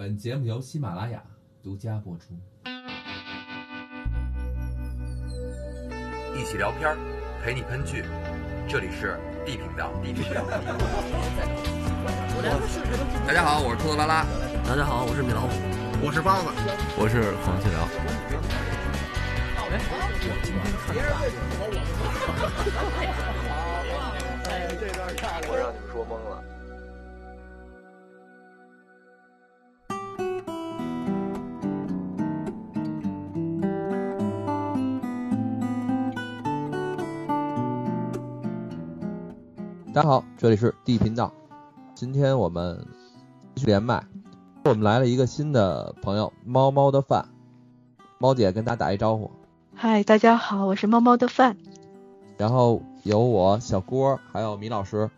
本节目由喜马拉雅独家播出。一起聊片儿，陪你喷剧，这里是 D 频道。D 频道。大家好，我是兔子拉拉。大家好，我是米老虎，我是包子，我是黄继辽。哎，这段看了，我让你们说懵了。大家好，这里是 D 频道。今天我们继续连麦，我们来了一个新的朋友，猫猫的饭。猫姐跟大家打一招呼。嗨，大家好，我是猫猫的饭。然后有我小郭，还有米老师，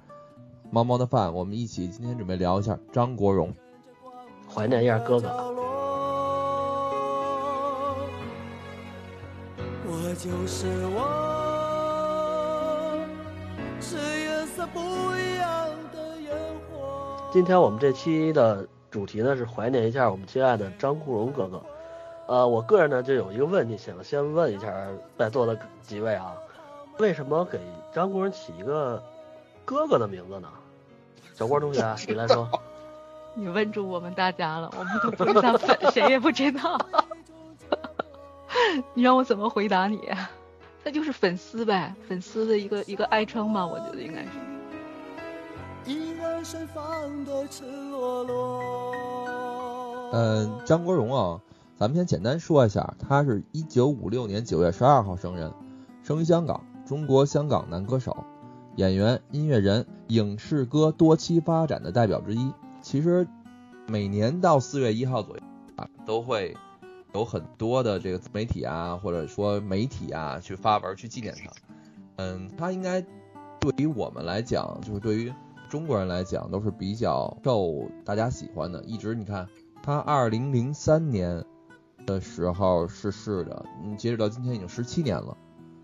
猫猫的饭，我们一起今天准备聊一下张国荣，怀念一下哥哥。我就是我，今天我们这期的主题呢是怀念一下我们亲爱的张国荣哥哥。呃，我个人呢就有一个问题想先问一下在座的几位啊。为什么给张国荣起一个哥哥的名字呢？小郭同学，你来说。你问住我们大家了，我们都不是他粉，谁也不知道。你让我怎么回答你？那就是粉丝呗，粉丝的一个一个爱称吧，我觉得应该是。依然盛放的赤裸裸嗯，张国荣啊，咱们先简单说一下，他是一九五六年九月十二号生人，生于香港。中国香港男歌手、演员、音乐人、影视歌多期发展的代表之一。其实每年到四月一号左右啊，都会有很多的这个自媒体啊，或者说媒体啊去发文去纪念他。嗯，他应该对于我们来讲，就是对于中国人来讲，都是比较受大家喜欢的。一直你看，他二零零三年的时候逝世的，嗯，截止到今天已经十七年了。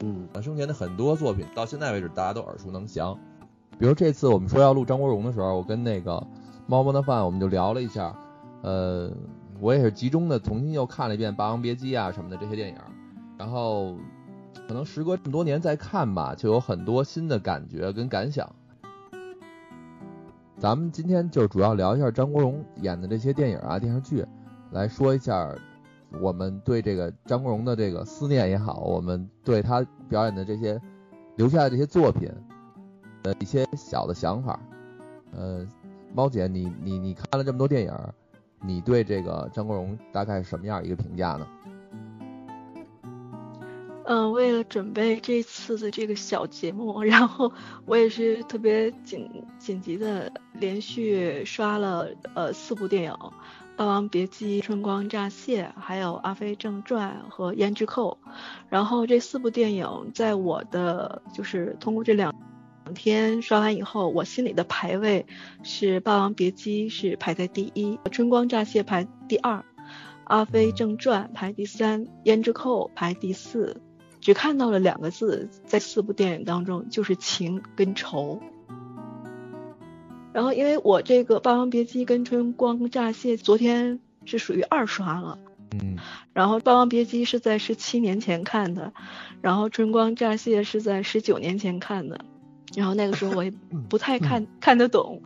嗯，生前的很多作品到现在为止大家都耳熟能详，比如这次我们说要录张国荣的时候，我跟那个猫猫的饭我们就聊了一下，呃，我也是集中的重新又看了一遍《霸王别姬》啊什么的这些电影，然后可能时隔这么多年再看吧，就有很多新的感觉跟感想。咱们今天就主要聊一下张国荣演的这些电影啊电视剧，来说一下。我们对这个张国荣的这个思念也好，我们对他表演的这些留下的这些作品的一些小的想法，呃，猫姐，你你你看了这么多电影，你对这个张国荣大概什么样一个评价呢？嗯，为了准备这次的这个小节目，然后我也是特别紧紧急的连续刷了呃四部电影。《霸王别姬》《春光乍泄》，还有《阿飞正传》和《胭脂扣》，然后这四部电影在我的就是通过这两两天刷完以后，我心里的排位是《霸王别姬》是排在第一，《春光乍泄》排第二，《阿飞正传》排第三，《胭脂扣》排第四，只看到了两个字在四部电影当中，就是情跟仇。然后，因为我这个《霸王别姬》跟《春光乍泄》昨天是属于二刷了，嗯，然后《霸王别姬》是在十七年前看的，然后《春光乍泄》是在十九年前看的，然后那个时候我也不太看看得懂，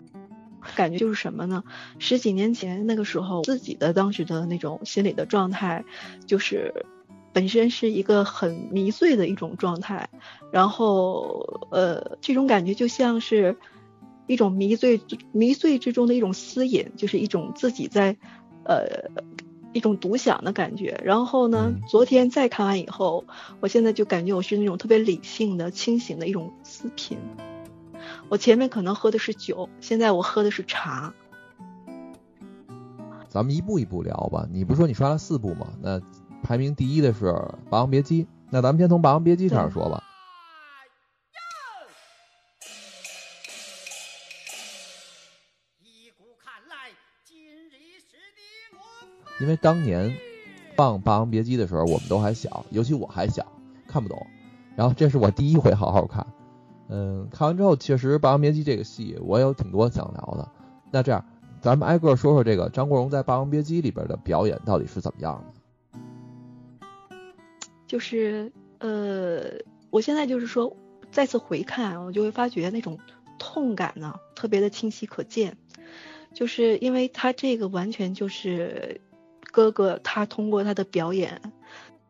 感觉就是什么呢？十几年前那个时候自己的当时的那种心理的状态，就是本身是一个很迷醉的一种状态，然后呃，这种感觉就像是。一种迷醉迷醉之中的一种私隐，就是一种自己在，呃，一种独享的感觉。然后呢，昨天再看完以后，我现在就感觉我是那种特别理性的、清醒的一种思品。我前面可能喝的是酒，现在我喝的是茶。咱们一步一步聊吧。你不是说你刷了四部吗？那排名第一的是《霸王别姬》，那咱们先从《霸王别姬》开始说吧。因为当年放《霸王别姬》的时候，我们都还小，尤其我还小，看不懂。然后这是我第一回好好看，嗯，看完之后确实《霸王别姬》这个戏我有挺多想聊的。那这样，咱们挨个说说这个张国荣在《霸王别姬》里边的表演到底是怎么样的？就是呃，我现在就是说再次回看，我就会发觉那种痛感呢特别的清晰可见，就是因为他这个完全就是哥哥他通过他的表演，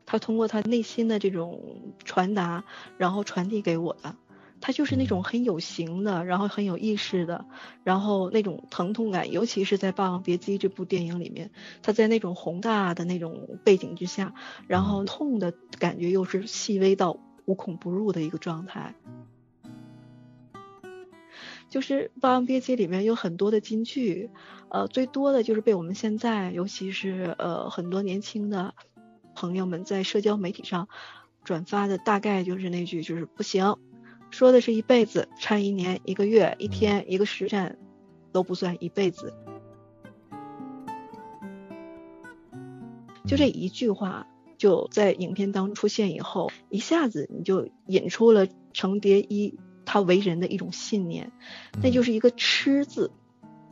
他通过他内心的这种传达，然后传递给我的。他就是那种很有型的，然后很有意识的，然后那种疼痛感，尤其是在《霸王别姬》这部电影里面，他在那种宏大的那种背景之下，然后痛的感觉又是细微到无孔不入的一个状态。就是《霸王别姬》里面有很多的金句，呃，最多的就是被我们现在，尤其是呃很多年轻的朋友们在社交媒体上转发的，大概就是那句，就是不行。说的是一辈子，差一年、一个月、一天、一个时辰，都不算一辈子。就这一句话，就在影片当中出现以后，一下子你就引出了程蝶衣他为人的一种信念，那就是一个吃字。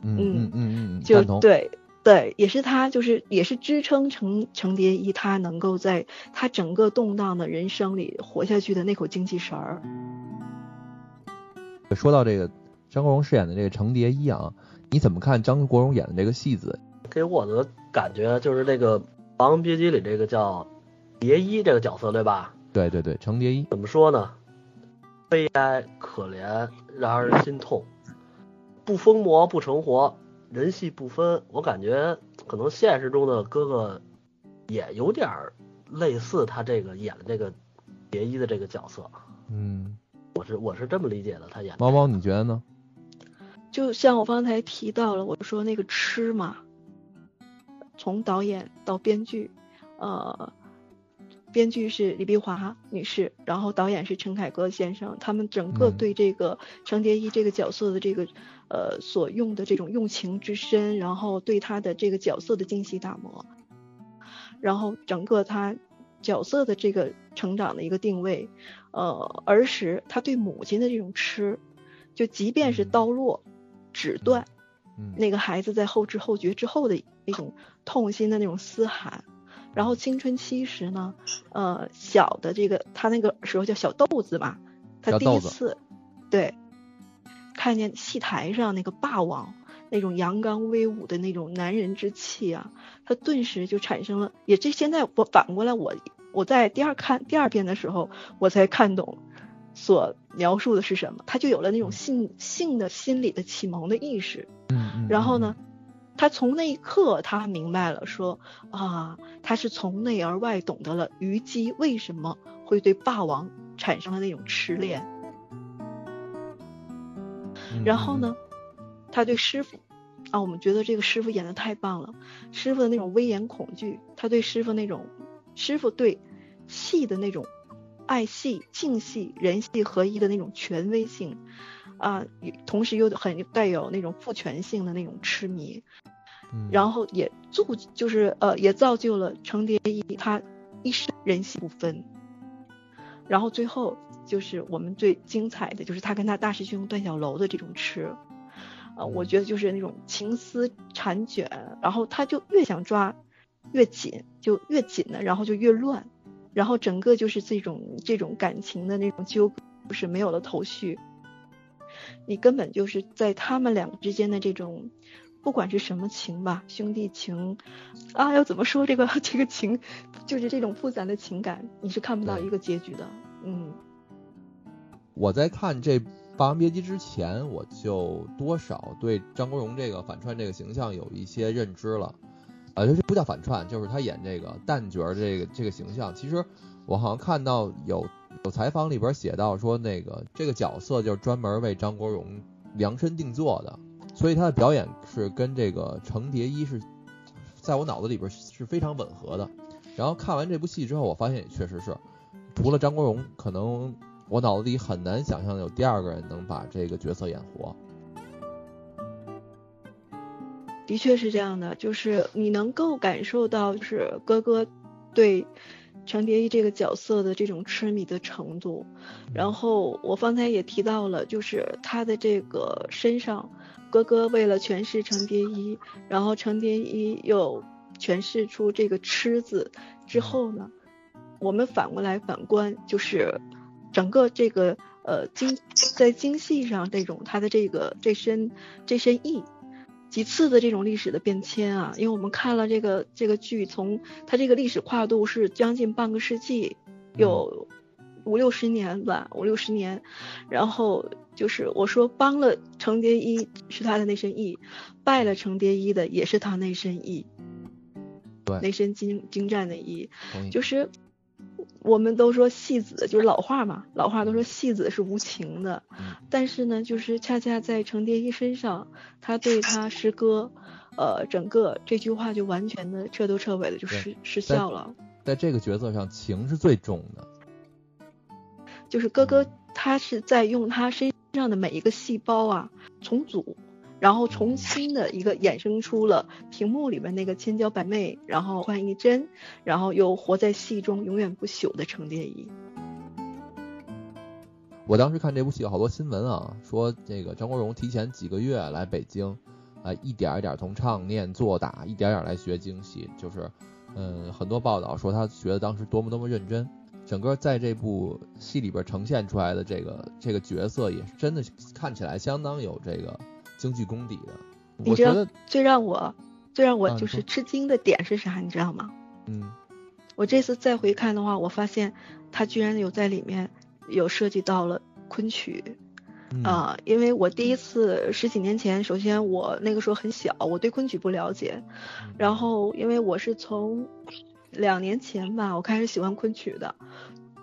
嗯嗯嗯嗯，就对对，也是他，就是也是支撑程程蝶衣他能够在他整个动荡的人生里活下去的那口精气神儿。说到这个张国荣饰演的这个程蝶衣啊，你怎么看张国荣演的这个戏子？给我的感觉就是那个《霸王别姬》里这个叫蝶衣这个角色，对吧？对对对，程蝶衣怎么说呢？悲哀、可怜，让人心痛。不疯魔不成活，人戏不分。我感觉可能现实中的哥哥也有点类似他这个演的这个蝶衣的这个角色。嗯。我是我是这么理解的，他演猫猫，你觉得呢？就像我刚才提到了，我说那个吃嘛，从导演到编剧，呃，编剧是李碧华女士，然后导演是陈凯歌先生，他们整个对这个程蝶衣这个角色的这个呃所用的这种用情之深，然后对他的这个角色的精细打磨，然后整个他角色的这个成长的一个定位。呃，儿时他对母亲的这种痴，就即便是刀落、指断，那个孩子在后知后觉之后的那种痛心的那种嘶喊，然后青春期时呢，呃，小的这个他那个时候叫小豆子吧，他第一次对看见戏台上那个霸王那种阳刚威武的那种男人之气啊，他顿时就产生了，也这现在我反过来我。我在第二看第二遍的时候，我才看懂所描述的是什么，他就有了那种性性的心理的启蒙的意识。嗯然后呢，他从那一刻他明白了，说啊，他是从内而外懂得了虞姬为什么会对霸王产生了那种痴恋。然后呢，他对师傅啊，我们觉得这个师傅演的太棒了，师傅的那种威严恐惧，他对师傅那种。师傅对戏的那种爱戏、敬戏、人戏合一的那种权威性啊，同时又很带有那种父权性的那种痴迷，然后也造就是呃也造就了程蝶衣他一生人戏不分，然后最后就是我们最精彩的就是他跟他大师兄段小楼的这种痴，啊，我觉得就是那种情丝缠卷，然后他就越想抓。越紧就越紧呢，然后就越乱，然后整个就是这种这种感情的那种纠葛，就是没有了头绪。你根本就是在他们两个之间的这种，不管是什么情吧，兄弟情啊，要怎么说这个这个情，就是这种复杂的情感，你是看不到一个结局的。嗯，我在看这《霸王别姬》之前，我就多少对张国荣这个反串这个形象有一些认知了。呃，这不叫反串，就是他演这个旦角这个这个形象。其实我好像看到有有采访里边写到说，那个这个角色就是专门为张国荣量身定做的，所以他的表演是跟这个程蝶衣是在我脑子里边是非常吻合的。然后看完这部戏之后，我发现也确实是，除了张国荣，可能我脑子里很难想象有第二个人能把这个角色演活。的确是这样的，就是你能够感受到，就是哥哥对程蝶衣这个角色的这种痴迷的程度。然后我方才也提到了，就是他的这个身上，哥哥为了诠释程蝶衣，然后程蝶衣又诠释出这个痴字之后呢，我们反过来反观，就是整个这个呃精在精细上这种他的这个这身这身艺。几次的这种历史的变迁啊，因为我们看了这个这个剧，从它这个历史跨度是将近半个世纪，有五六十年吧，五六十年。然后就是我说帮了程蝶衣是他的那身艺，败了程蝶衣的也是他那身艺，对，那身精精湛的艺，就是。我们都说戏子就是老话嘛，老话都说戏子是无情的，但是呢，就是恰恰在程蝶衣身上，他对他师哥，呃，整个这句话就完全的彻头彻尾的就失失效了。在这个角色上，情是最重的。就是哥哥，他是在用他身上的每一个细胞啊重组。然后重新的一个衍生出了屏幕里面那个千娇百媚，然后换一真，然后又活在戏中永远不朽的程蝶衣。我当时看这部戏有好多新闻啊，说这个张国荣提前几个月来北京，啊，一点一点从唱念做打，一点点来学京戏，就是，嗯，很多报道说他学的当时多么多么认真，整个在这部戏里边呈现出来的这个这个角色也是真的看起来相当有这个。京剧功底的，你知道最让我最让我就是吃惊的点是啥？你知道吗？嗯，我这次再回看的话，我发现他居然有在里面有涉及到了昆曲啊，因为我第一次十几年前，首先我那个时候很小，我对昆曲不了解，然后因为我是从两年前吧，我开始喜欢昆曲的。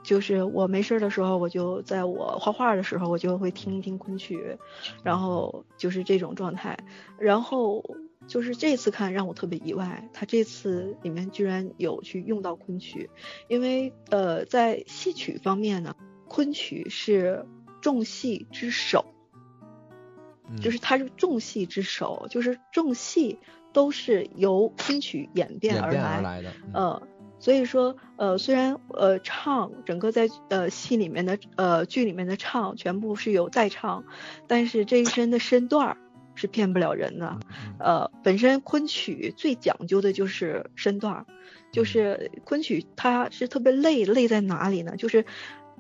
就是我没事的时候，我就在我画画的时候，我就会听一听昆曲，然后就是这种状态。然后就是这次看让我特别意外，他这次里面居然有去用到昆曲，因为呃在戏曲方面呢，昆曲是重戏之首，就是它是重戏之首，就是重戏都是由昆曲演变而来的，呃。所以说，呃，虽然呃唱整个在呃戏里面的呃剧里面的唱全部是有代唱，但是这一身的身段儿是骗不了人的。呃，本身昆曲最讲究的就是身段儿，就是昆曲它是特别累，累在哪里呢？就是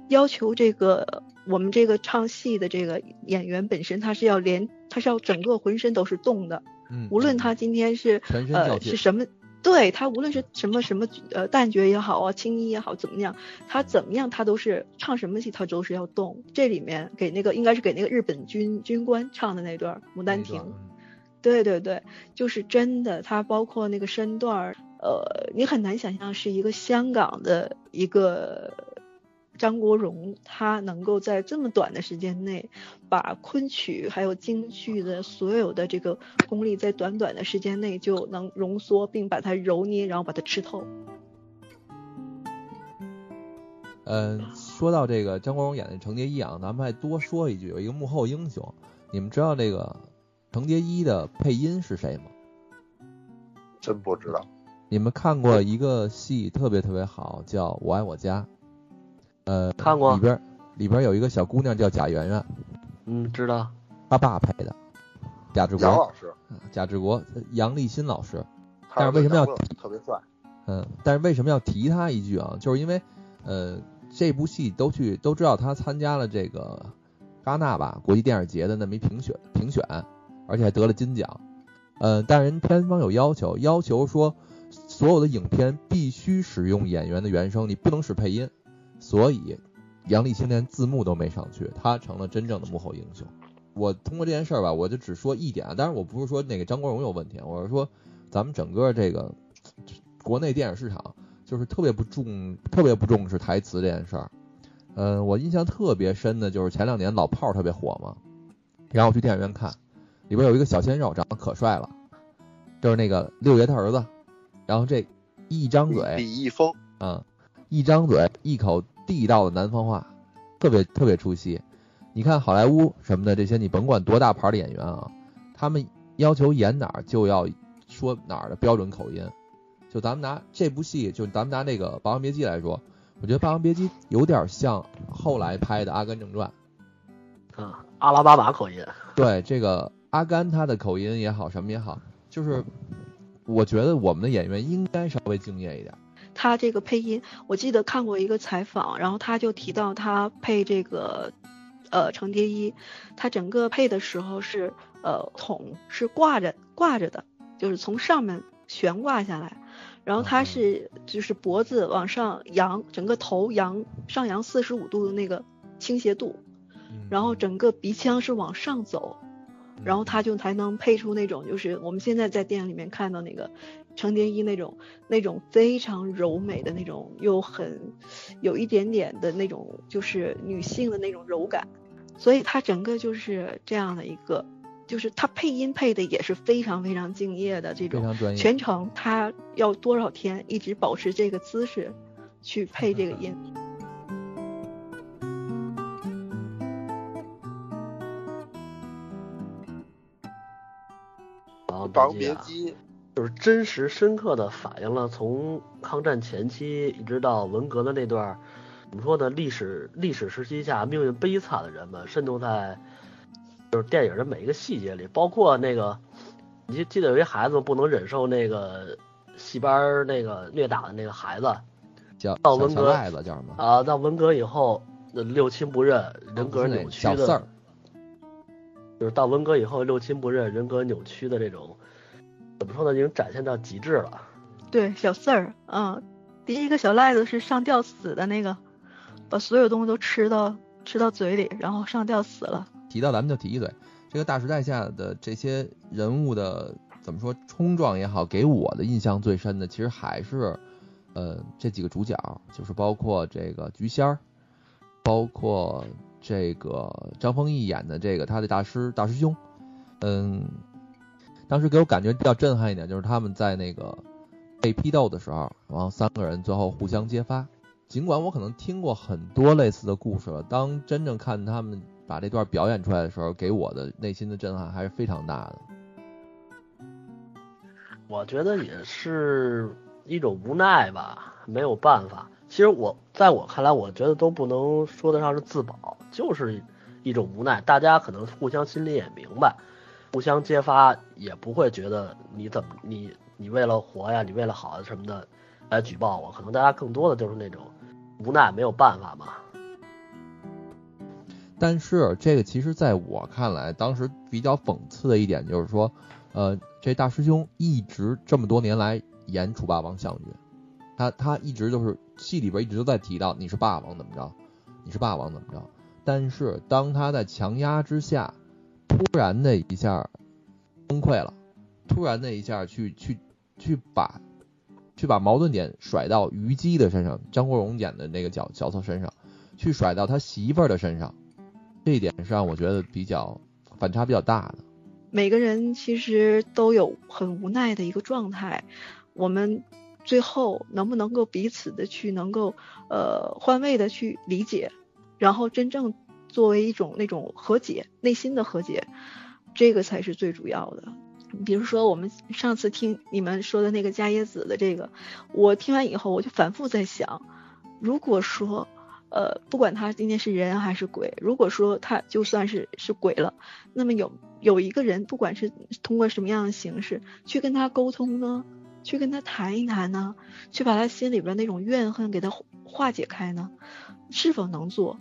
要求这个我们这个唱戏的这个演员本身他是要连他是要整个浑身都是动的，无论他今天是呃是什么。对他无论是什么什么呃旦角也好啊，青衣也好，怎么样，他怎么样他都是唱什么戏他都是要动。这里面给那个应该是给那个日本军军官唱的那段《牡丹亭》，对对对，就是真的。他包括那个身段，呃，你很难想象是一个香港的一个。张国荣他能够在这么短的时间内，把昆曲还有京剧的所有的这个功力，在短短的时间内就能浓缩并把它揉捏，然后把它吃透。嗯，说到这个张国荣演的程蝶衣啊，咱们还多说一句，有一个幕后英雄，你们知道这个程蝶衣的配音是谁吗？真不知道。你们看过一个戏特别特别好，叫《我爱我家》。呃，看过里边里边有一个小姑娘叫贾圆圆，嗯，知道，他爸拍的，贾志国杨老师，贾志国，杨立新老师，但是为什么要提特别帅？嗯，但是为什么要提他一句啊？就是因为呃这部戏都去都知道他参加了这个戛纳吧国际电影节的那么一评选评选，而且还得了金奖，呃，但人片方有要求，要求说所有的影片必须使用演员的原声，你不能使配音。所以，杨立新连字幕都没上去，他成了真正的幕后英雄。我通过这件事儿吧，我就只说一点，当然我不是说那个张国荣有问题，我是说咱们整个这个国内电影市场就是特别不重，特别不重视台词这件事儿。嗯，我印象特别深的就是前两年《老炮儿》特别火嘛，然后我去电影院看，里边有一个小鲜肉长得可帅了，就是那个六爷他儿子，然后这一张嘴，李易峰，嗯。一张嘴一口地道的南方话，特别特别出戏。你看好莱坞什么的这些，你甭管多大牌的演员啊，他们要求演哪儿就要说哪儿的标准口音。就咱们拿这部戏，就咱们拿那个《霸王别姬》来说，我觉得《霸王别姬》有点像后来拍的《阿甘正传》。嗯，阿拉巴马口音。对，这个阿甘他的口音也好，什么也好，就是我觉得我们的演员应该稍微敬业一点。他这个配音，我记得看过一个采访，然后他就提到他配这个呃程蝶衣，他整个配的时候是呃桶是挂着挂着的，就是从上面悬挂下来，然后他是就是脖子往上扬，整个头扬上扬四十五度的那个倾斜度，然后整个鼻腔是往上走，然后他就才能配出那种就是我们现在在电影里面看到那个程蝶衣那种那种非常柔美的那种，又很有一点点的那种就是女性的那种柔感，所以他整个就是这样的一个。就是他配音配的也是非常非常敬业的，这种全程他要多少天一直保持这个姿势去配这个音。霸王别姬就是真实深刻的反映了从抗战前期一直到文革的那段怎么说呢？历史历史时期下命运悲惨的人们渗透在。就是电影的每一个细节里，包括那个，你记得有一孩子不能忍受那个戏班那个虐打的那个孩子，叫到文革叫什么啊？到文革以后六亲不认，人格扭曲的，小就是到文革以后六亲不认，人格扭曲的这种，怎么说呢？已经展现到极致了。对，小四儿，嗯，第一个小赖子是上吊死的那个，把所有东西都吃到吃到嘴里，然后上吊死了。提到咱们就提一嘴，这个大时代下的这些人物的怎么说冲撞也好，给我的印象最深的其实还是，呃这几个主角，就是包括这个菊仙儿，包括这个张丰毅演的这个他的大师大师兄，嗯，当时给我感觉比较震撼一点，就是他们在那个被批斗的时候，然后三个人最后互相揭发，尽管我可能听过很多类似的故事了，当真正看他们。把这段表演出来的时候，给我的内心的震撼还是非常大的。我觉得也是一种无奈吧，没有办法。其实我在我看来，我觉得都不能说得上是自保，就是一种无奈。大家可能互相心里也明白，互相揭发也不会觉得你怎么你你为了活呀，你为了好什么的来举报我。可能大家更多的就是那种无奈，没有办法嘛。但是这个其实在我看来，当时比较讽刺的一点就是说，呃，这大师兄一直这么多年来演楚霸王项羽，他他一直都是戏里边一直都在提到你是霸王怎么着，你是霸王怎么着。但是当他在强压之下，突然的一下崩溃了，突然的一下去去去把去把矛盾点甩到虞姬的身上，张国荣演的那个角角色身上，去甩到他媳妇儿的身上。这一点是让，我觉得比较反差比较大的。每个人其实都有很无奈的一个状态，我们最后能不能够彼此的去能够呃换位的去理解，然后真正作为一种那种和解，内心的和解，这个才是最主要的。比如说我们上次听你们说的那个伽椰子的这个，我听完以后我就反复在想，如果说。呃，不管他今天是人还是鬼，如果说他就算是是鬼了，那么有有一个人，不管是通过什么样的形式去跟他沟通呢，去跟他谈一谈呢，去把他心里边那种怨恨给他化解开呢，是否能做，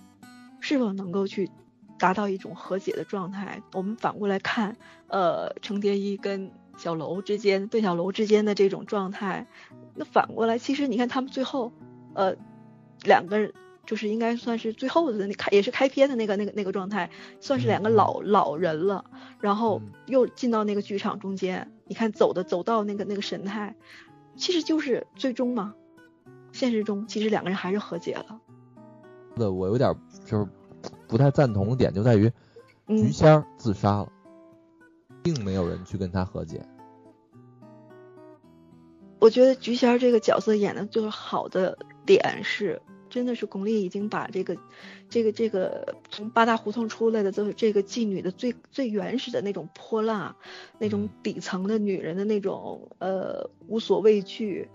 是否能够去达到一种和解的状态？我们反过来看，呃，程蝶衣跟小楼之间，对小楼之间的这种状态，那反过来，其实你看他们最后，呃，两个人。就是应该算是最后的那开也是开篇的那个那个那个状态，算是两个老老人了，然后又进到那个剧场中间，你看走的走到那个那个神态，其实就是最终嘛，现实中其实两个人还是和解了。那我有点就是不太赞同的点就在于，菊仙儿自杀了，并没有人去跟他和解。我觉得菊仙儿这个角色演的最好的点是。真的是巩俐已经把这个这个这个从八大胡同出来的这这个妓女的最最原始的那种泼辣，那种底层的女人的那种呃无所畏惧，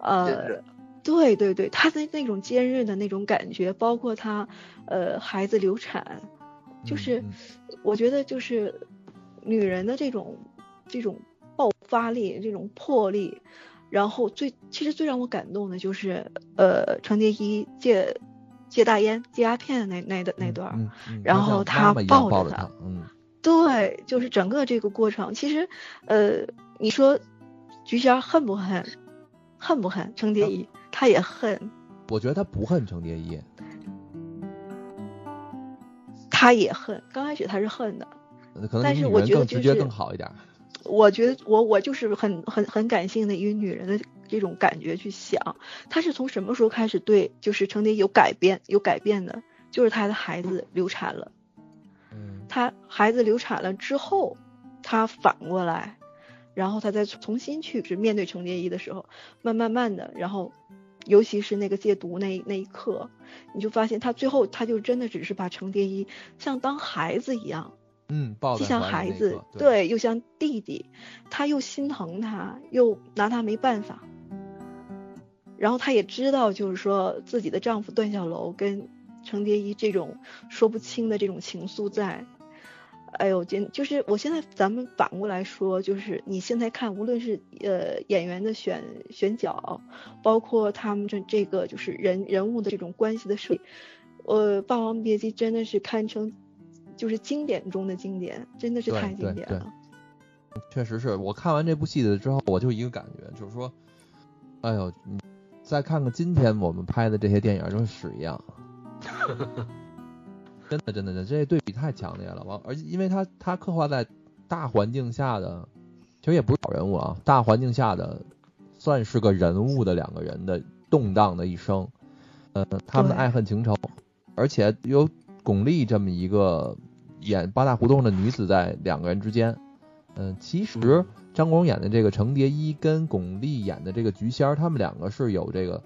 呃。对对对，他的那种坚韧的那种感觉，包括他，呃，孩子流产，就是我觉得就是女人的这种这种爆发力，这种魄力，然后最其实最让我感动的就是呃程蝶衣戒戒大烟戒鸦片的那那的那段，然后他抱着他，嗯，对，就是整个这个过程，其实呃你说菊仙恨不恨？恨不恨程蝶衣？他也恨，我觉得他不恨程蝶衣，他也恨。刚开始他是恨的，可能但是我觉得直觉更好一点。我觉得我我就是很很很感性的一个女人的这种感觉去想，他是从什么时候开始对就是程蝶衣有改变有改变的？就是他的孩子流产了，嗯，他孩子流产了之后，他反过来，然后他再重新去是面对程蝶衣的时候，慢慢慢的，然后。尤其是那个戒毒那那一刻，你就发现他最后他就真的只是把程蝶衣像当孩子一样，嗯，既像孩子，对，又像弟弟，他又心疼他，又拿他没办法。然后他也知道，就是说自己的丈夫段小楼跟程蝶衣这种说不清的这种情愫在。哎呦，真就是我现在咱们反过来说，就是你现在看，无论是呃演员的选选角，包括他们这这个就是人人物的这种关系的设计，呃，《霸王别姬》真的是堪称就是经典中的经典，真的是太经典了。确实是我看完这部戏的之后，我就一个感觉，就是说，哎呦，你再看看今天我们拍的这些电影，跟屎一样。真的，真的，真，这对比太强烈了。完，而且因为他他刻画在大环境下的，其实也不是小人物啊，大环境下的算是个人物的两个人的动荡的一生，呃，他们的爱恨情仇，而且有巩俐这么一个演八大胡同的女子在两个人之间，嗯，其实张国荣演的这个程蝶衣跟巩俐演的这个菊仙儿，他们两个是有这个，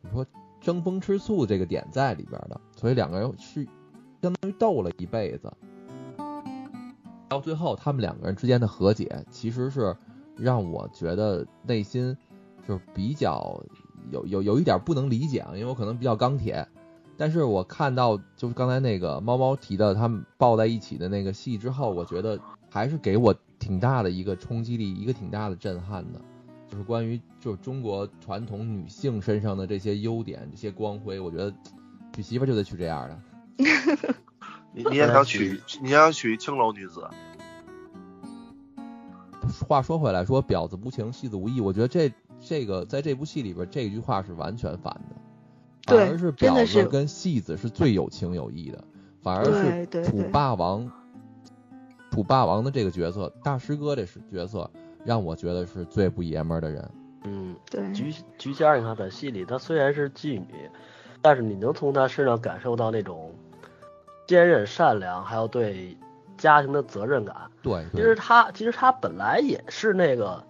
你说争风吃醋这个点在里边的，所以两个人是。相当于斗了一辈子，到最后他们两个人之间的和解，其实是让我觉得内心就是比较有有有一点不能理解啊，因为我可能比较钢铁，但是我看到就是刚才那个猫猫提的他们抱在一起的那个戏之后，我觉得还是给我挺大的一个冲击力，一个挺大的震撼的，就是关于就是中国传统女性身上的这些优点、这些光辉，我觉得娶媳妇就得娶这样的。你你也想娶，你想娶青楼女子？话说回来，说婊子无情，戏子无义，我觉得这这个在这部戏里边，这句话是完全反的。反而是婊子跟戏子是最有情有义的，反而是楚霸王，楚霸王的这个角色，大师哥这是角色，让我觉得是最不爷们儿的人。嗯，对。菊菊仙，你看在戏里，她虽然是妓女。但是你能从她身上感受到那种坚韧、善良，还有对家庭的责任感。对，其实他其实他本来也是那个，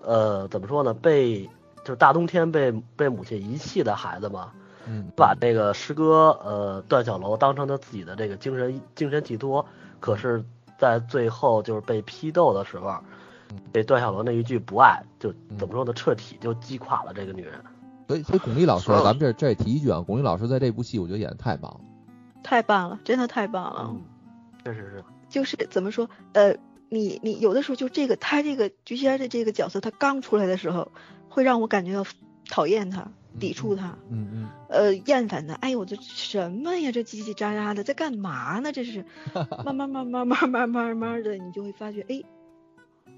呃，怎么说呢？被就是大冬天被被母亲遗弃的孩子嘛。嗯。把这个师哥呃段小楼当成他自己的这个精神精神寄托，可是，在最后就是被批斗的时候，被段小楼那一句不爱，就怎么说呢？彻底就击垮了这个女人。所以，所以巩俐老师，咱们这这也提一句啊，巩俐老师在这部戏，我觉得演的太棒，太棒了，真的太棒了。确实是。就是怎么说，呃，你你有的时候就这个他这个菊仙的这个角色，他刚出来的时候，会让我感觉到讨厌他，抵触他，嗯嗯，呃，厌烦他。哎呦，我这什么呀？这叽叽喳喳的，在干嘛呢？这是，慢慢慢慢慢慢慢慢的，你就会发觉，哎，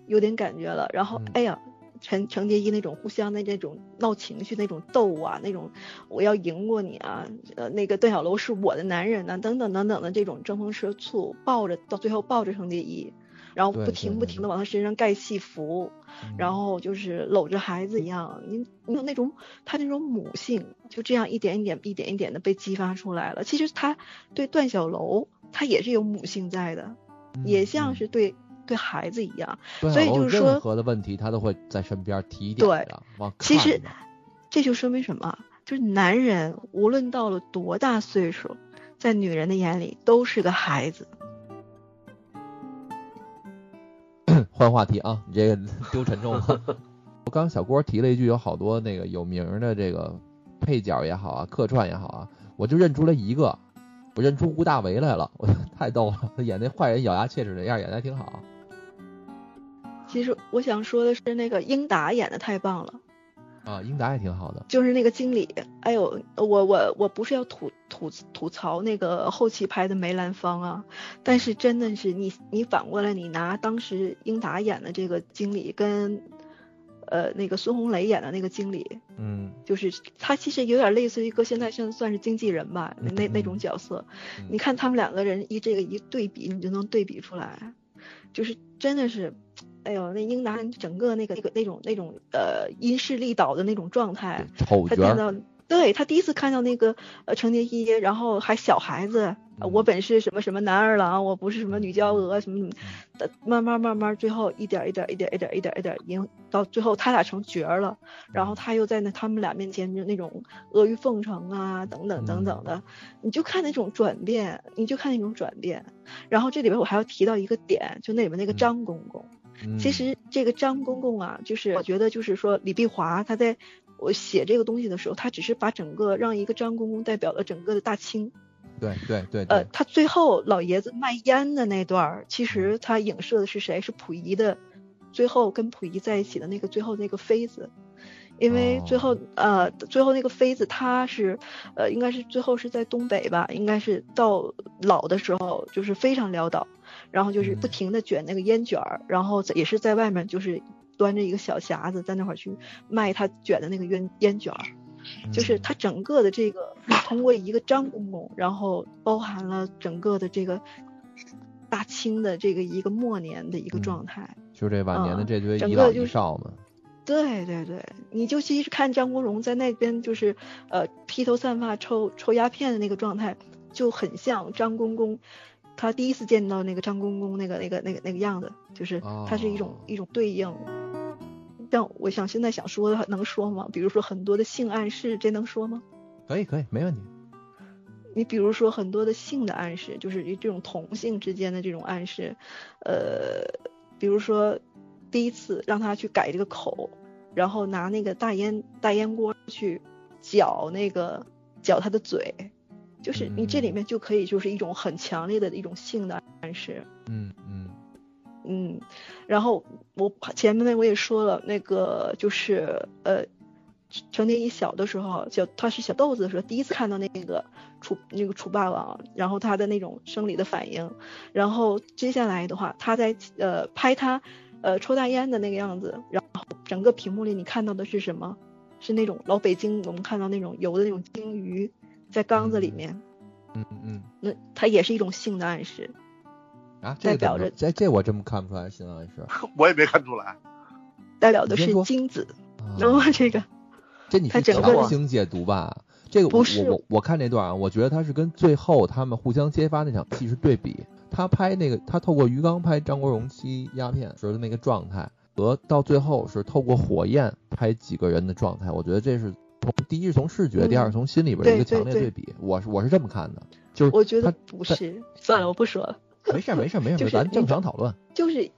有点感觉了。然后，哎呀。陈程蝶衣那种互相的那种闹情绪、那种斗啊，那种我要赢过你啊，呃，那个段小楼是我的男人呢，等等等等的这种争风吃醋，抱着到最后抱着程蝶衣，然后不停不停的往他身上盖戏服，然后就是搂着孩子一样，你你有那种他那种母性，就这样一点一点一点一点的被激发出来了。其实他对段小楼，他也是有母性在的，也像是对。对孩子一样，所以就是说，任何的问题他都会在身边提点的。对，其实这就说明什么？就是男人无论到了多大岁数，在女人的眼里都是个孩子。换话题啊，你这个 丢沉重了。我刚小郭提了一句，有好多那个有名的这个配角也好啊，客串也好啊，我就认出来一个，我认出吴大维来了，我 太逗了，他演那坏人咬牙切齿那样，演的还挺好。其实我想说的是，那个英达演的太棒了。啊，英达也挺好的，就是那个经理。哎呦，我我我不是要吐吐吐槽那个后期拍的梅兰芳啊，但是真的是你你反过来你拿当时英达演的这个经理跟呃那个孙红雷演的那个经理，嗯，就是他其实有点类似于一个现在算算是经纪人吧，那那种角色。你看他们两个人一这个一对比，你就能对比出来，就是真的是。哎呦，那英达整个那个那个那种那种呃因势利导的那种状态，他看到，对他第一次看到那个呃程蝶衣，然后还小孩子，我本是什么什么男二郎，我不是什么女娇娥什么什么，的，慢慢慢慢最后一点一点一点一点一点一点，赢到最后他俩成角了，然后他又在那他们俩面前就那种阿谀奉承啊等等等等的，你就看那种转变，你就看那种转变，然后这里边我还要提到一个点，就那里面那个张公公。其实这个张公公啊，就是我觉得就是说李碧华他在我写这个东西的时候，他只是把整个让一个张公公代表了整个的大清。对对对。呃，他最后老爷子卖烟的那段，其实他影射的是谁？是溥仪的，最后跟溥仪在一起的那个最后那个妃子。因为最后呃最后那个妃子她是呃应该是最后是在东北吧，应该是到老的时候就是非常潦倒。然后就是不停的卷那个烟卷儿，然后也是在外面就是端着一个小匣子在那会儿去卖他卷的那个烟烟卷儿，就是他整个的这个通过一个张公公，然后包含了整个的这个大清的这个一个末年的一个状态，就这晚年的这堆遗老遗少嘛。对对对，你就其实看张国荣在那边就是呃披头散发抽抽鸦片的那个状态，就很像张公公。他第一次见到那个张公公那个那个那个那个样子，就是他是一种一种对应。但我想现在想说的能说吗？比如说很多的性暗示，这能说吗？可以可以，没问题。你比如说很多的性的暗示，就是这种同性之间的这种暗示，呃，比如说第一次让他去改这个口，然后拿那个大烟大烟锅去搅那个搅他的嘴。就是你这里面就可以就是一种很强烈的一种性的暗示，嗯嗯嗯，然后我前面我也说了，那个就是呃，程蝶衣小的时候，小他是小豆子的时候，第一次看到那个楚那个楚霸王，然后他的那种生理的反应，然后接下来的话，他在呃拍他呃抽大烟的那个样子，然后整个屏幕里你看到的是什么？是那种老北京我们看到那种游的那种鲸鱼。在缸子里面，嗯嗯，那它也是一种性的暗示啊，代表着这这我真看不出来性暗示，我也没看出来，代表的是精子，然后这个，这你是强行解读吧？这个不是我我看这段啊，我觉得他是跟最后他们互相揭发那场戏是对比，他拍那个他透过鱼缸拍张国荣吸鸦片时的那个状态，和到最后是透过火焰拍几个人的状态，我觉得这是。第一是从视觉，第二是从心里边的一个强烈对比。我是我是这么看的，就是我觉得不是，算了，我不说了。没事没事没事，咱正常讨论。就是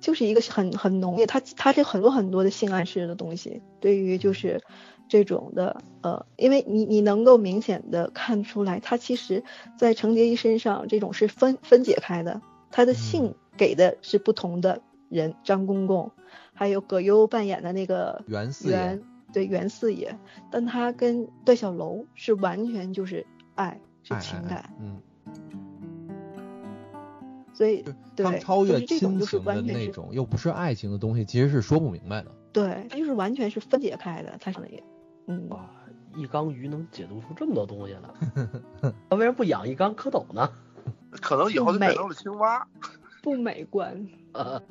就是一个很很浓烈，他他这很多很多的性暗示的东西，对于就是这种的呃，因为你你能够明显的看出来，他其实在程蝶衣身上这种是分分解开的，他的性给的是不同的人，张公公，还有葛优扮演的那个袁四爷。对袁四爷，但他跟段小楼是完全就是爱，是情感，嗯，所以对，超越亲情的那种，又不是爱情的东西，其实是说不明白的。对，他就是完全是分解开的，他的也，嗯，哇，一缸鱼能解读出这么多东西来，他为什么不养一缸蝌蚪呢？可能以后就变成了青蛙，不美观。呃，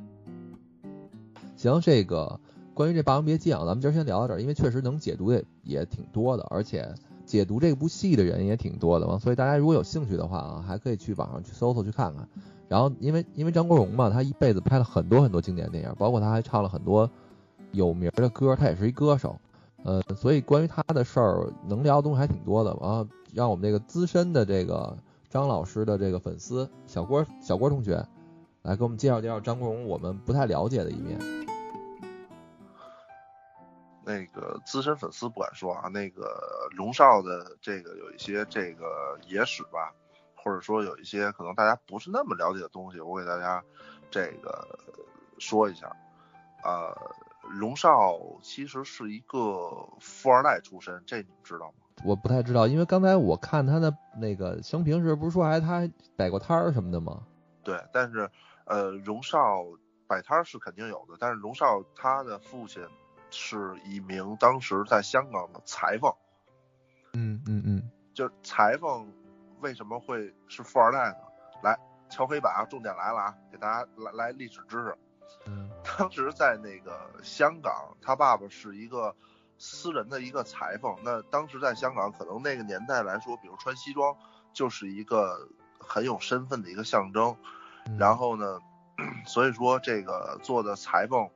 行，这个。关于这《霸王别姬》啊，咱们今儿先聊到这儿，因为确实能解读的也挺多的，而且解读这部戏的人也挺多的嘛，所以大家如果有兴趣的话啊，还可以去网上去搜搜去看看。然后，因为因为张国荣嘛，他一辈子拍了很多很多经典电影，包括他还唱了很多有名的歌，他也是一歌手。呃，所以关于他的事儿，能聊的东西还挺多的。然后，让我们这个资深的这个张老师的这个粉丝小郭小郭同学来给我们介绍介绍张国荣我们不太了解的一面。那个资深粉丝不敢说啊，那个龙少的这个有一些这个野史吧，或者说有一些可能大家不是那么了解的东西，我给大家这个说一下。呃，龙少其实是一个富二代出身，这你们知道吗？我不太知道，因为刚才我看他的那个生平时，不是说还他摆过摊儿什么的吗？对，但是呃，龙少摆摊儿是肯定有的，但是龙少他的父亲是一名当时在香港的裁缝。嗯嗯嗯，就裁缝为什么会是富二代呢？来敲黑板啊，重点来了啊，给大家来来历史知识。嗯，当时在那个香港，他爸爸是一个私人的一个裁缝。那当时在香港，可能那个年代来说，比如穿西装就是一个很有身份的一个象征。然后呢，所以说这个做的裁缝，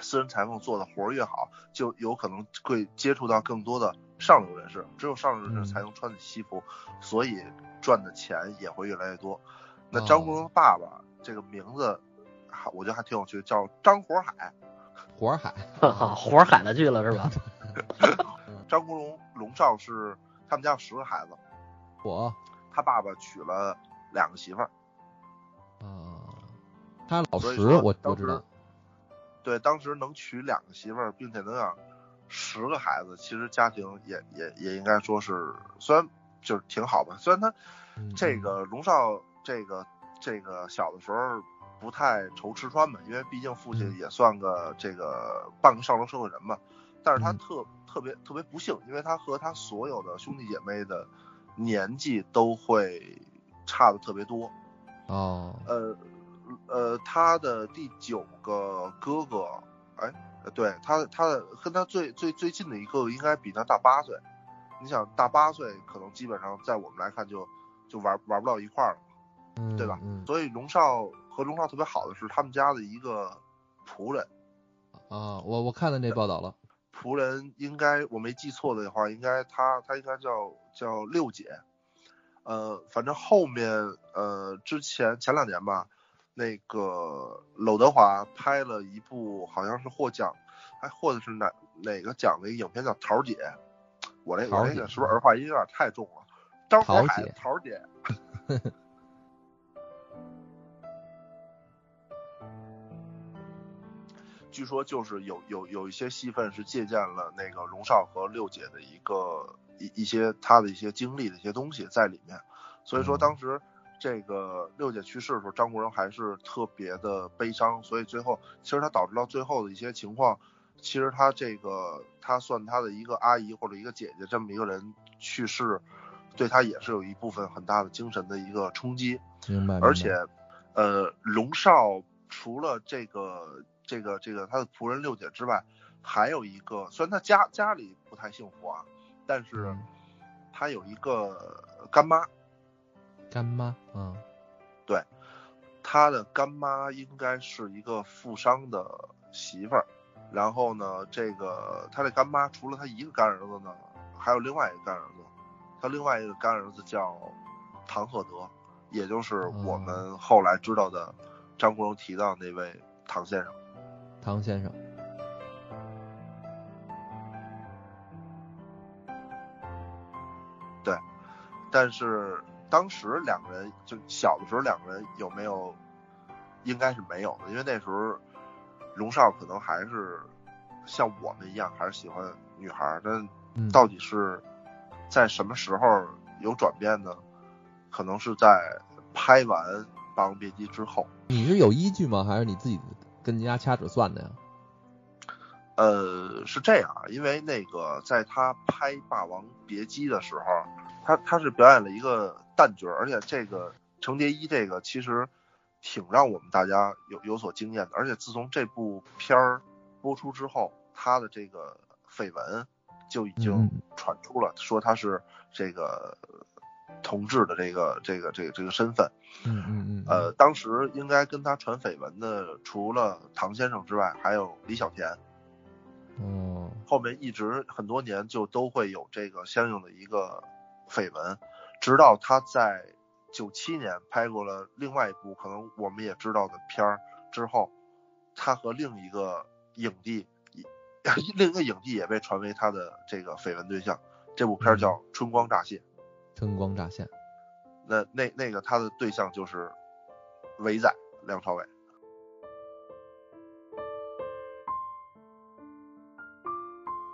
私人裁缝做的活儿越好，就有可能会接触到更多的上流人士。只有上流人士才能穿的西服，所以赚的钱也会越来越多。那张国荣的爸爸这个名字。我觉得还挺有趣，叫张火海，火海，火海的去了是吧？张国荣龙少是他们家有十个孩子，我他爸爸娶了两个媳妇儿，啊，他老十，我我知道，对，当时能娶两个媳妇儿，并且能养十个孩子，其实家庭也也也应该说是，虽然就是挺好吧，虽然他这个龙少这个这个小的时候。不太愁吃穿嘛，因为毕竟父亲也算个这个半个上流社会人嘛。但是他特特别特别不幸，因为他和他所有的兄弟姐妹的年纪都会差的特别多。哦。呃呃，他的第九个哥哥，哎，对他他的跟他最最最近的一个应该比他大八岁。你想大八岁，可能基本上在我们来看就就玩玩不到一块儿了，对吧？所以龙少。和龙少特别好的是他们家的一个仆人啊，我我看到那报道了。仆人应该我没记错的话，应该他他应该叫叫六姐。呃，反正后面呃之前前两年吧，那个娄德华拍了一部好像是获奖，还获的是哪哪个奖的一个影片叫《桃姐》。我那我那个是不是儿化音有点太重了？张火海桃姐。据说就是有有有一些戏份是借鉴了那个荣少和六姐的一个一一些他的一些经历的一些东西在里面，所以说当时这个六姐去世的时候，张国荣还是特别的悲伤，所以最后其实他导致到最后的一些情况，其实他这个他算他的一个阿姨或者一个姐姐这么一个人去世，对他也是有一部分很大的精神的一个冲击。明白。而且呃龙少除了这个。这个这个他的仆人六姐之外，还有一个，虽然他家家里不太幸福啊，但是他有一个干妈。干妈，嗯，对，他的干妈应该是一个富商的媳妇儿。然后呢，这个他的干妈除了他一个干儿子呢，还有另外一个干儿子。他另外一个干儿子叫唐鹤德，也就是我们后来知道的张国荣提到那位唐先生。唐先生，对，但是当时两个人就小的时候，两个人有没有？应该是没有的，因为那时候龙少可能还是像我们一样，还是喜欢女孩。但到底是在什么时候有转变呢？可能是在拍完《霸王别姬》之后。你是有依据吗？还是你自己？跟人家掐指算的呀？呃，是这样啊，因为那个在他拍《霸王别姬》的时候，他他是表演了一个旦角，而且这个程蝶衣这个其实挺让我们大家有有所惊艳的。而且自从这部片儿播出之后，他的这个绯闻就已经传出了，说他是这个。同志的这个这个这个这个身份，嗯嗯嗯，呃，当时应该跟他传绯闻的，除了唐先生之外，还有李小田。哦，后面一直很多年就都会有这个相应的一个绯闻，直到他在九七年拍过了另外一部可能我们也知道的片儿之后，他和另一个影帝，另一个影帝也被传为他的这个绯闻对象。这部片儿叫《春光乍泄》，春光乍现。那那那个他的对象就是伟仔梁朝伟。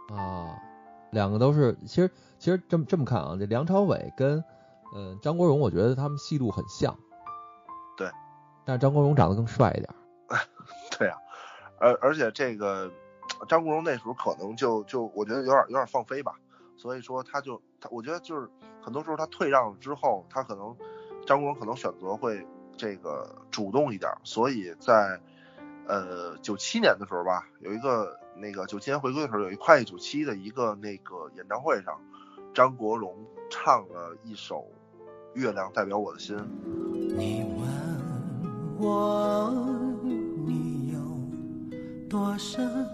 啊，两个都是，其实其实这么这么看啊，这梁朝伟跟嗯张国荣，我觉得他们戏路很像。对，但是张国荣长得更帅一点。对呀、而而且这个张国荣那时候可能就就我觉得有点有点放飞吧，所以说他就他我觉得就是很多时候他退让了之后，他可能张国荣可能选择会这个主动一点，所以在呃九七年的时候吧，有一个那个九七年回归的时候，有一跨越九七的一个那个演唱会上，张国荣唱了一首《月亮代表我的心》。你问我你有多深，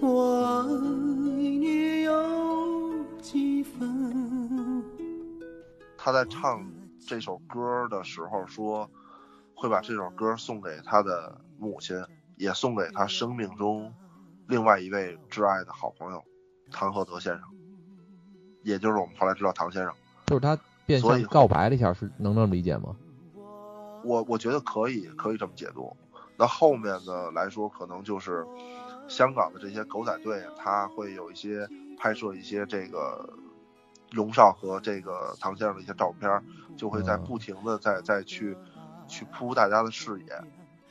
我爱你有几分？他在唱这首歌的时候说，会把这首歌送给他的母亲，也送给他生命中另外一位挚爱的好朋友唐鹤德先生，也就是我们后来知道唐先生。就是他变所以相告白了一下，是能这么理解吗？我我觉得可以可以这么解读。那后面的来说，可能就是香港的这些狗仔队，他会有一些拍摄一些这个龙少和这个唐先生的一些照片，就会在嗯不停的在在去去铺大家的视野。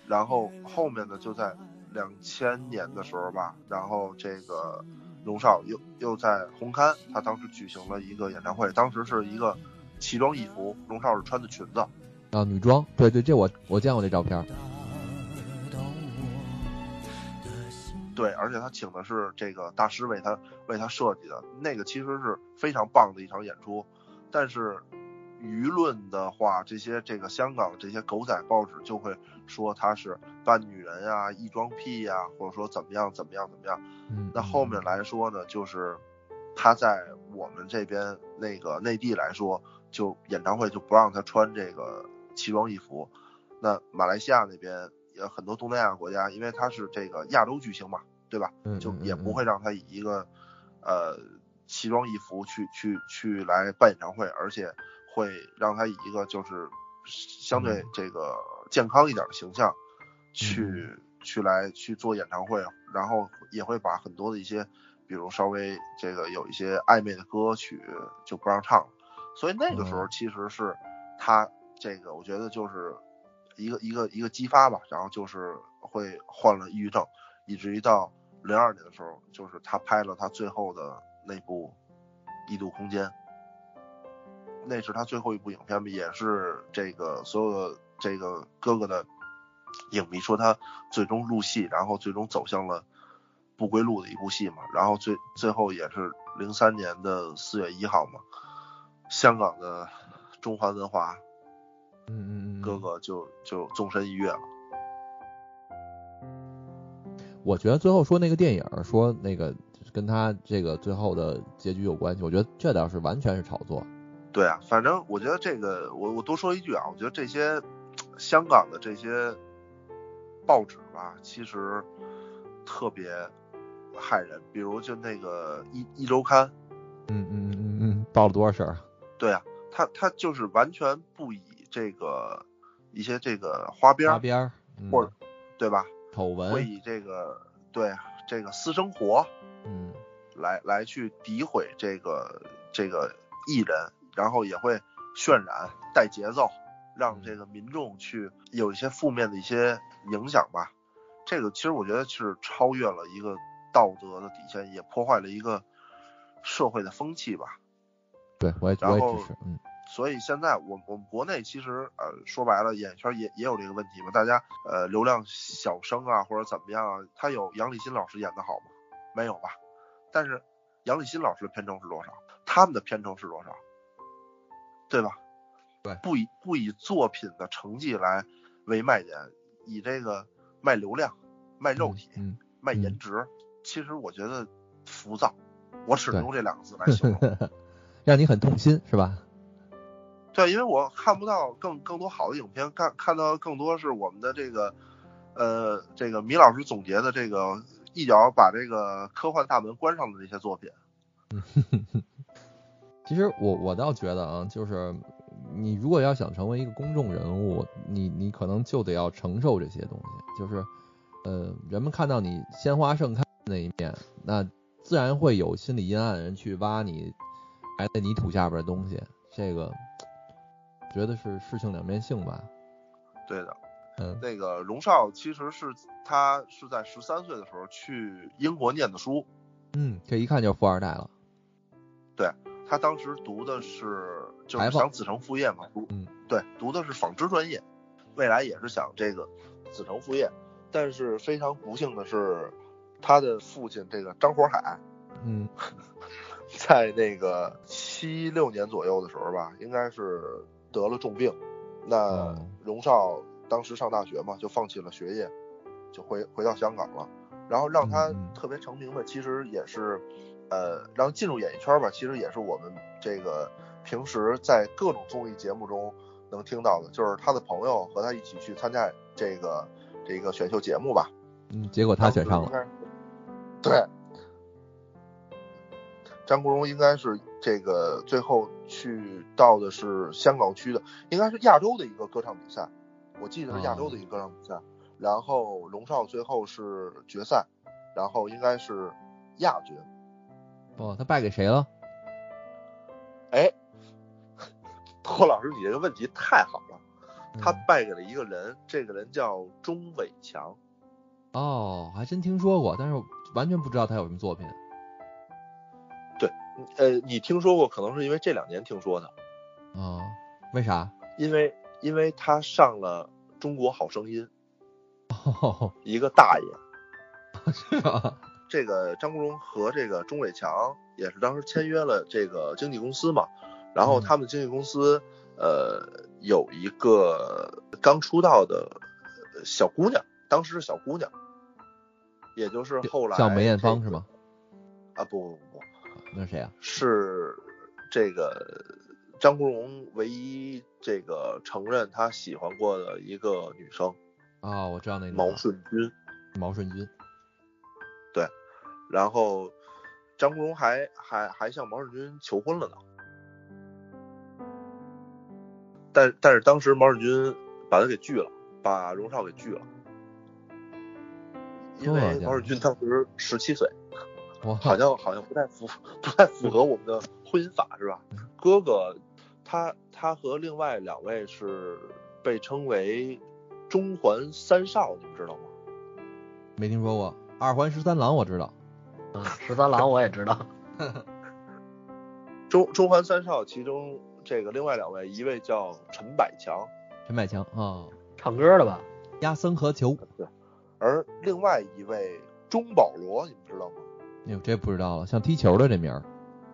然后后面呢，就在两千年的时候吧，然后这个龙少又又在红勘，他当时举行了一个演唱会，当时是一个奇装异服，龙少是穿的裙子。啊，女装，对对，这我我见过这照片。对，而且他请的是这个大师为他为他设计的，那个其实是非常棒的一场演出。但是舆论的话，这些这个香港这些狗仔报纸就会说他是扮女人啊、异装癖呀、或者说怎么样怎么样怎么样。嗯，那后面来说呢，就是他在我们这边那个内地来说，就演唱会就不让他穿这个奇装异服。那马来西亚那边也很多东南亚国家，因为他是这个亚洲巨星嘛，对吧？嗯就也不会让他以一个呃奇装异服去去去来办演唱会，而且会让他以一个就是相对这个健康一点的形象去、去来去做演唱会，然后也会把很多的一些，比如稍微这个有一些暧昧的歌曲就不让唱了，所以那个时候嗯其实是他这个我觉得就是一个一个一个激发吧，然后就是会患了抑郁症，以至于到零二年的时候，就是他拍了他最后的那部《异度空间》，那是他最后一部影片吧，也是这个所有的这个哥哥的影迷说他最终入戏，然后最终走向了不归路的一部戏嘛，然后最最后也是零三年的四月一号嘛，香港的中华文化嗯嗯嗯，哥哥就就纵身一跃了。我觉得最后说那个电影说那个跟他这个最后的结局有关系，我觉得这倒是完全是炒作。对啊，反正我觉得这个，我我多说一句啊，我觉得这些香港的这些报纸吧，其实特别害人。比如就那个一一周刊，嗯嗯嗯嗯嗯，报了多少事？对啊，他他就是完全不以这个一些这个花边儿花边或者对吧，丑闻，会以这个对这个私生活嗯来来去诋毁这个这个艺人，然后也会渲染带节奏，让这个民众去有一些负面的一些影响吧。这个其实我觉得是超越了一个道德的底线，也破坏了一个社会的风气吧。对我也然后嗯所以现在我我们国内其实呃说白了，演艺圈也也有这个问题嘛。大家呃流量小生啊或者怎么样啊，他有杨立新老师演的好吗？没有吧？但是杨立新老师的片酬是多少？他们的片酬是多少？对吧？对不以不以作品的成绩来为卖点，以这个卖流量、卖肉体、嗯卖颜值，其实我觉得浮躁，我只能用这两个字来形容。让你很痛心是吧？对，因为我看不到更更多好的影片，看看到更多是我们的这个，呃，这个米老师总结的这个一脚把这个科幻大门关上的这些作品。其实我我倒觉得啊，就是你如果要想成为一个公众人物，你你可能就得要承受这些东西，就是呃，人们看到你鲜花盛开的那一面，那自然会有心理阴暗的人去挖你埋在泥土下边的东西，这个觉得是事情两面性吧。对的，嗯那个荣少其实是他是在十三岁的时候去英国念的书，嗯，这一看就是富二代了。他当时读的是就是想子承父业嘛，读嗯对，读的是纺织专业，未来也是想这个子承父业，但是非常不幸的是，他的父亲这个张火海，嗯在那个七六年左右的时候吧，应该是得了重病。那哦荣少当时上大学嘛，就放弃了学业，就回回到香港了。然后让他特别成名的，其实也是，呃，然后进入演艺圈吧，其实也是我们这个平时在各种综艺节目中能听到的，就是他的朋友和他一起去参加这个这个选秀节目吧。嗯，结果他选上了。对，张国荣应该是这个最后去到的是香港区的，应该是亚洲的一个歌唱比赛，我记得是亚洲的一个歌唱比赛。然后龙少最后是决赛，然后应该是亚军。哦，他败给谁了？哎，托老师，你这个问题太好了，他嗯败给了一个人，这个人叫钟伟强。哦，还真听说过，但是完全不知道他有什么作品。对呃，你听说过？可能是因为这两年听说的。啊、为啥？因为因为他上了《中国好声音哦，》，一个大爷。是吧？这个张国荣和这个钟伟强也是当时签约了这个经纪公司嘛，然后嗯他们经纪公司呃有一个刚出道的呃小姑娘，当时是小姑娘，也就是后来叫梅艳芳是吗？啊不不不不，那是谁啊？是这个张国荣唯一这个承认他喜欢过的一个女生哦，我知道那个毛舜筠。毛舜筠。然后张国荣还还还向毛舜筠求婚了呢，但但是当时毛舜筠把他给拒了，把荣少给拒了，因为毛舜筠当时十七岁，哇，好像好像不太符不太符合我们的婚姻法是吧？哥哥他他和另外两位是被称为中环三少，你们知道吗？没听说过。二环十三郎我知道。嗯，十三郎我也知道。中中环三少，其中这个另外两位，一位叫陈百强，陈百强啊，唱歌的吧？压僧和球。而另外一位钟保罗，你们知道吗？哎呦，这不知道了，像踢球的这名儿。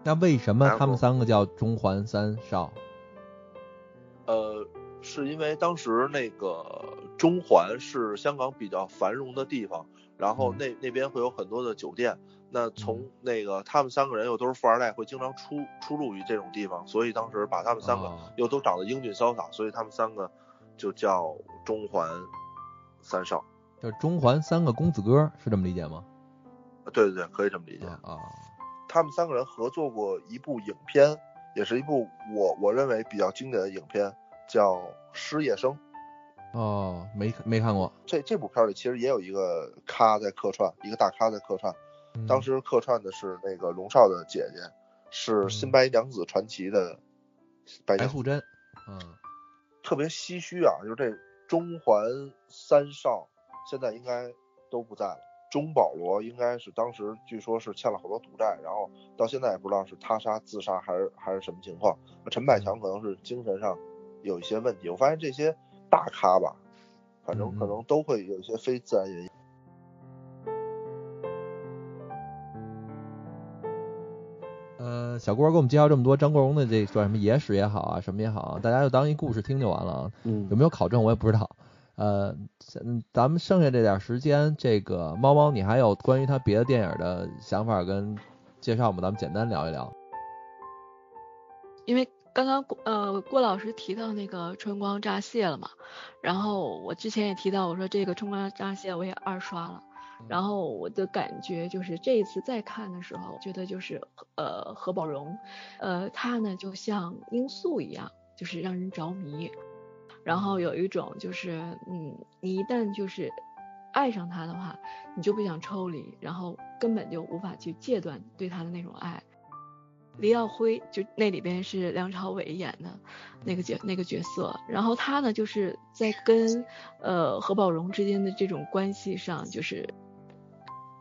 那为什么他们三个叫中环三少？呃，是因为当时那个中环是香港比较繁荣的地方，然后嗯那那边会有很多的酒店。那从那个他们三个人又都是富二代，会经常出出入于这种地方，所以当时把他们三个哦又都长得英俊潇洒，所以他们三个就叫中环三少。就是中环三个公子哥，是这么理解吗？对对对，可以这么理解。啊啊，他们三个人合作过一部影片，也是一部我我认为比较经典的影片，叫《失业生》。哦，没没看过。这这部片里其实也有一个咖在客串，一个大咖在客串。嗯当时客串的是那个龙少的姐姐，是《新白娘子传奇》的。白素贞。嗯，特别唏嘘啊，就是这中环三少现在应该都不在了。钟保罗应该是当时据说是欠了好多赌债，然后到现在也不知道是他杀、自杀还是还是什么情况。陈百强可能是精神上有一些问题。我发现这些大咖吧，反正可能都会有一些非自然原因。小郭给我们介绍这么多张国荣的这算什么野史也好啊，什么也好啊，大家就当一故事听就完了啊。嗯有没有考证我也不知道。呃，嗯，咱们剩下这点时间，这个猫猫，你还有关于他别的电影的想法跟介绍吗？咱们简单聊一聊。因为刚刚呃郭老师提到那个《春光乍泄》了嘛，然后我之前也提到，我说这个《春光乍泄》我也二刷了，然后我的感觉就是这一次再看的时候，觉得就是呃何宝荣，呃他呢就像罂粟一样，就是让人着迷。然后有一种就是，嗯，你一旦就是爱上他的话，你就不想抽离，然后根本就无法去戒断对他的那种爱。黎耀辉就那里边是梁朝伟演的那个角那个角色，然后他呢就是在跟呃何宝荣之间的这种关系上，就是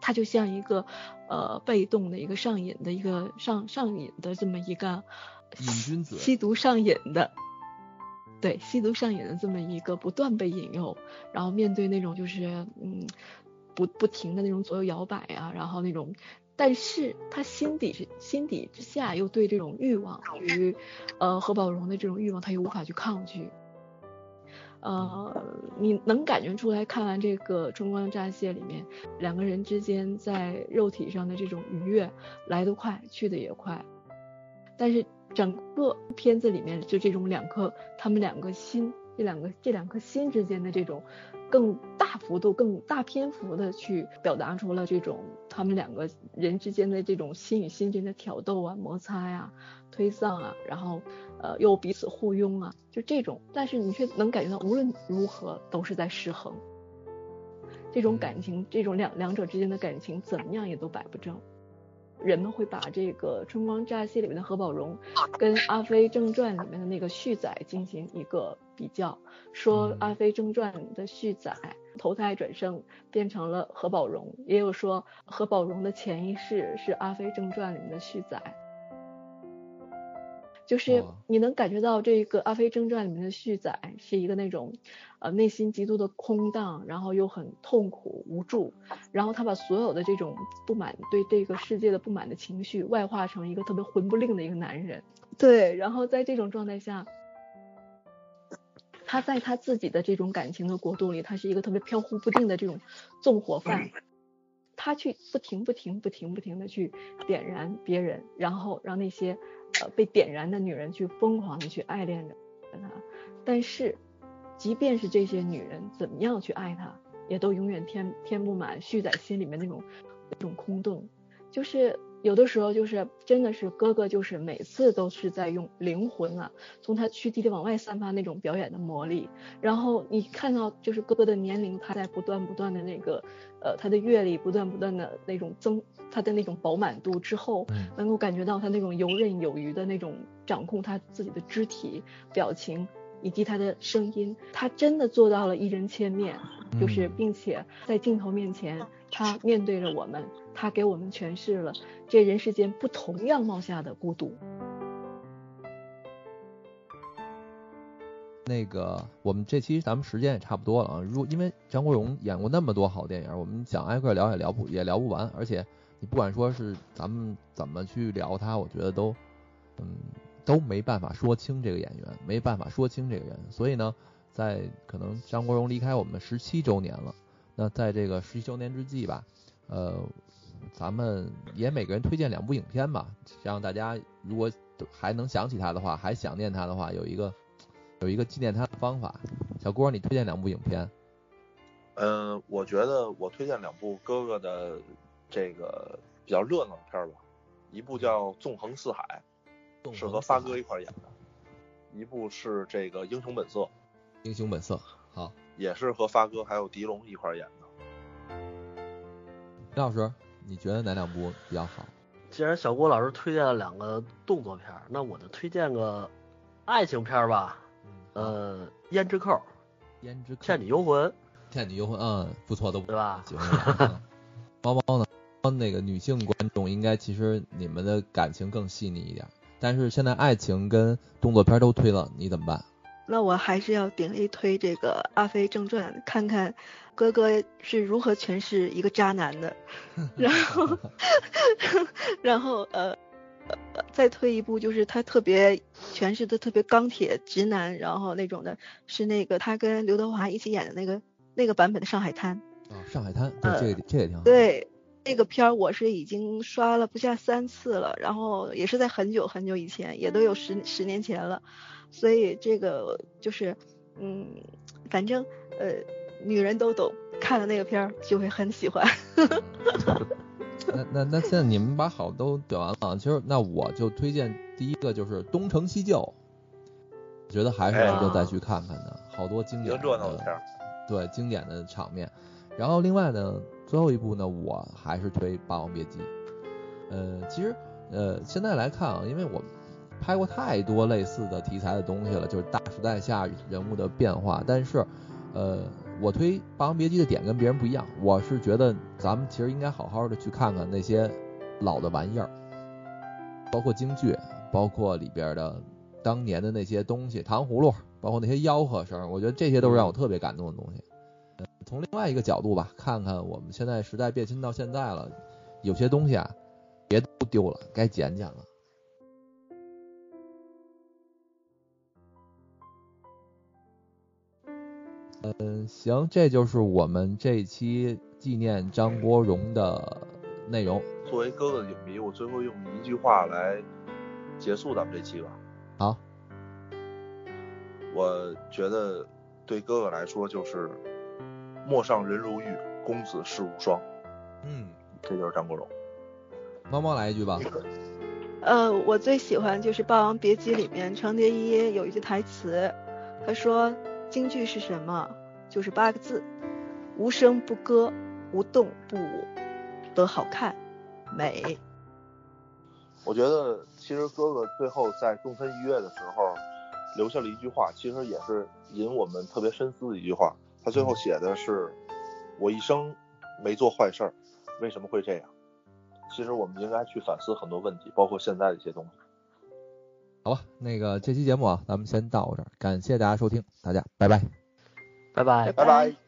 他就像一个呃被动的一个上瘾的一个上上瘾的这么一个瘾君子，吸毒上瘾的。对，吸毒上瘾的这么一个不断被引诱，然后面对那种就是嗯不不停的那种左右摇摆啊，然后那种，但是他心底是心底之下又对这种欲望与呃何宝荣的这种欲望他又无法去抗拒，呃你能感觉出来，看完这个《春光乍泄》里面两个人之间在肉体上的这种愉悦来得快去得也快，但是。整个片子里面就这种两颗，他们两个心，这两个这两颗心之间的这种更大幅度、更大篇幅的去表达出了这种他们两个人之间的这种心与心之间的挑逗啊、摩擦呀、推搡啊，然后呃又彼此互拥啊，就这种，但是你却能感觉到无论如何都是在失衡，这种感情，这种两两者之间的感情怎么样也都摆不正。人们会把这个《春光乍泄》里面的何宝荣跟《阿飞正传》里面的那个旭仔进行一个比较，说《阿飞正传》的旭仔投胎转生变成了何宝荣，也有说何宝荣的前一世是《阿飞正传》里面的旭仔。就是你能感觉到这个《阿飞正传》里面的旭仔是一个那种，呃，内心极度的空荡，然后又很痛苦无助，然后他把所有的这种不满对这个世界的不满的情绪外化成一个特别混不吝的一个男人。对，然后在这种状态下，他在他自己的这种感情的国度里，他是一个特别飘忽不定的这种纵火犯，他去不停不停不停不停的去点燃别人，然后让那些。呃，被点燃的女人去疯狂的去爱恋着他，但是，即便是这些女人怎么样去爱他，也都永远填填不满旭仔心里面那种那种空洞，就是。有的时候就是真的是哥哥，就是每次都是在用灵魂啊，从他躯体里往外散发那种表演的魔力。然后你看到就是哥哥的年龄，他在不断不断的那个，呃，他的阅历不断不断的那种增，他的那种饱满度之后，能够感觉到他那种游刃有余的那种掌控他自己的肢体表情。以及他的声音，他真的做到了一人千面，就是并且在镜头面前，他面对着我们，他给我们诠释了这人世间不同样貌下的孤独。那个，我们这期咱们时间也差不多了啊。如因为张国荣演过那么多好电影，我们想挨个聊也聊不也聊不完，而且你不管说是咱们怎么去聊他，我觉得都，嗯。都没办法说清这个演员，没办法说清这个人，所以呢，在可能张国荣离开我们十七周年了，那在这个十七周年之际吧，呃，咱们也每个人推荐两部影片吧，让大家如果还能想起他的话，还想念他的话，有一个有一个纪念他的方法。小郭，你推荐两部影片？嗯，我觉得我推荐两部哥哥的这个比较热闹的片儿吧，一部叫《纵横四海》。是和发哥一块演的，一部是这个《英雄本色》，《英雄本色》好，也是和发哥还有狄龙一块演的。李老师，你觉得哪两部比较好？既然小郭老师推荐了两个动作片，那我就推荐个爱情片吧。呃，《胭脂扣》。胭脂。倩女幽魂。倩女幽魂，嗯，不错，都对吧？喜欢。猫猫呢？那个女性观众应该其实你们的感情更细腻一点。但是现在爱情跟动作片都推了，你怎么办？那我还是要鼎力推这个《阿飞正传》，看看哥哥是如何诠释一个渣男的。然后，然后呃再推一部，就是他特别诠释的特别钢铁直男，然后那种的是那个他跟刘德华一起演的那个那个版本的《上海滩》。啊，上海滩，对，这个这也挺好。对，那个片儿我是已经刷了不下三次了，然后也是在很久很久以前，也都有十十年前了，所以这个就是，嗯，反正呃，女人都懂，看了那个片儿就会很喜欢。那那那现在你们把好都表完了，其实那我就推荐第一个就是《东成西就》，我觉得还是值得再去看看的，好多经典一个热闹的的片儿。对经典的场面。然后另外呢，最后一部呢，我还是推《霸王别姬》。呃，其实呃现在来看啊，因为我拍过太多类似的题材的东西了，就是大时代下人物的变化。但是呃，我推《霸王别姬》的点跟别人不一样，我是觉得咱们其实应该好好的去看看那些老的玩意儿，包括京剧，包括里边的当年的那些东西，糖葫芦，包括那些吆喝声，我觉得这些都是让我特别感动的东西。呃从另外一个角度吧，看看我们现在时代变迁到现在了，有些东西啊，别都丢了，该捡捡了。嗯，行，这就是我们这一期纪念张国荣的内容。作为哥哥的影迷，我最后用一句话来结束咱们这期吧。好，我觉得对哥哥来说就是“陌上人如玉，公子世无双嗯，”，这就是张国荣。猫猫来一句吧。呃，我最喜欢就是《霸王别姬》里面程蝶衣有一句台词，他说京剧是什么？就是八个字：无声不歌，无动不舞，得好看，美。我觉得其实哥哥最后在众参一跃的时候留下了一句话，其实也是引我们特别深思的一句话。他最后写的是：“我一生没做坏事儿，为什么会这样？”其实我们应该去反思很多问题，包括现在的一些东西。好吧，那个这期节目啊，咱们先到这儿，感谢大家收听，大家拜拜。拜拜。拜拜。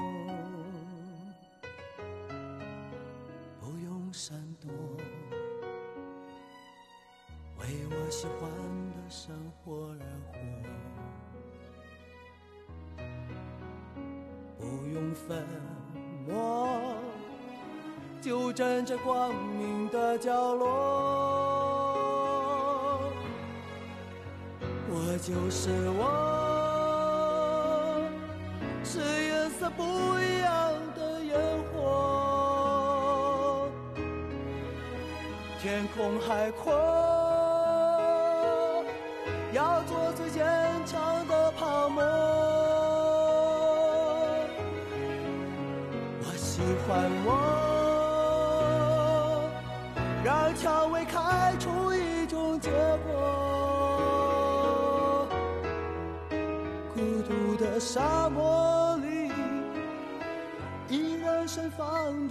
站在光明的角落。我就是我，是颜色不一样的烟火。天空海阔，要做最坚强的泡沫。放的赤裸裸。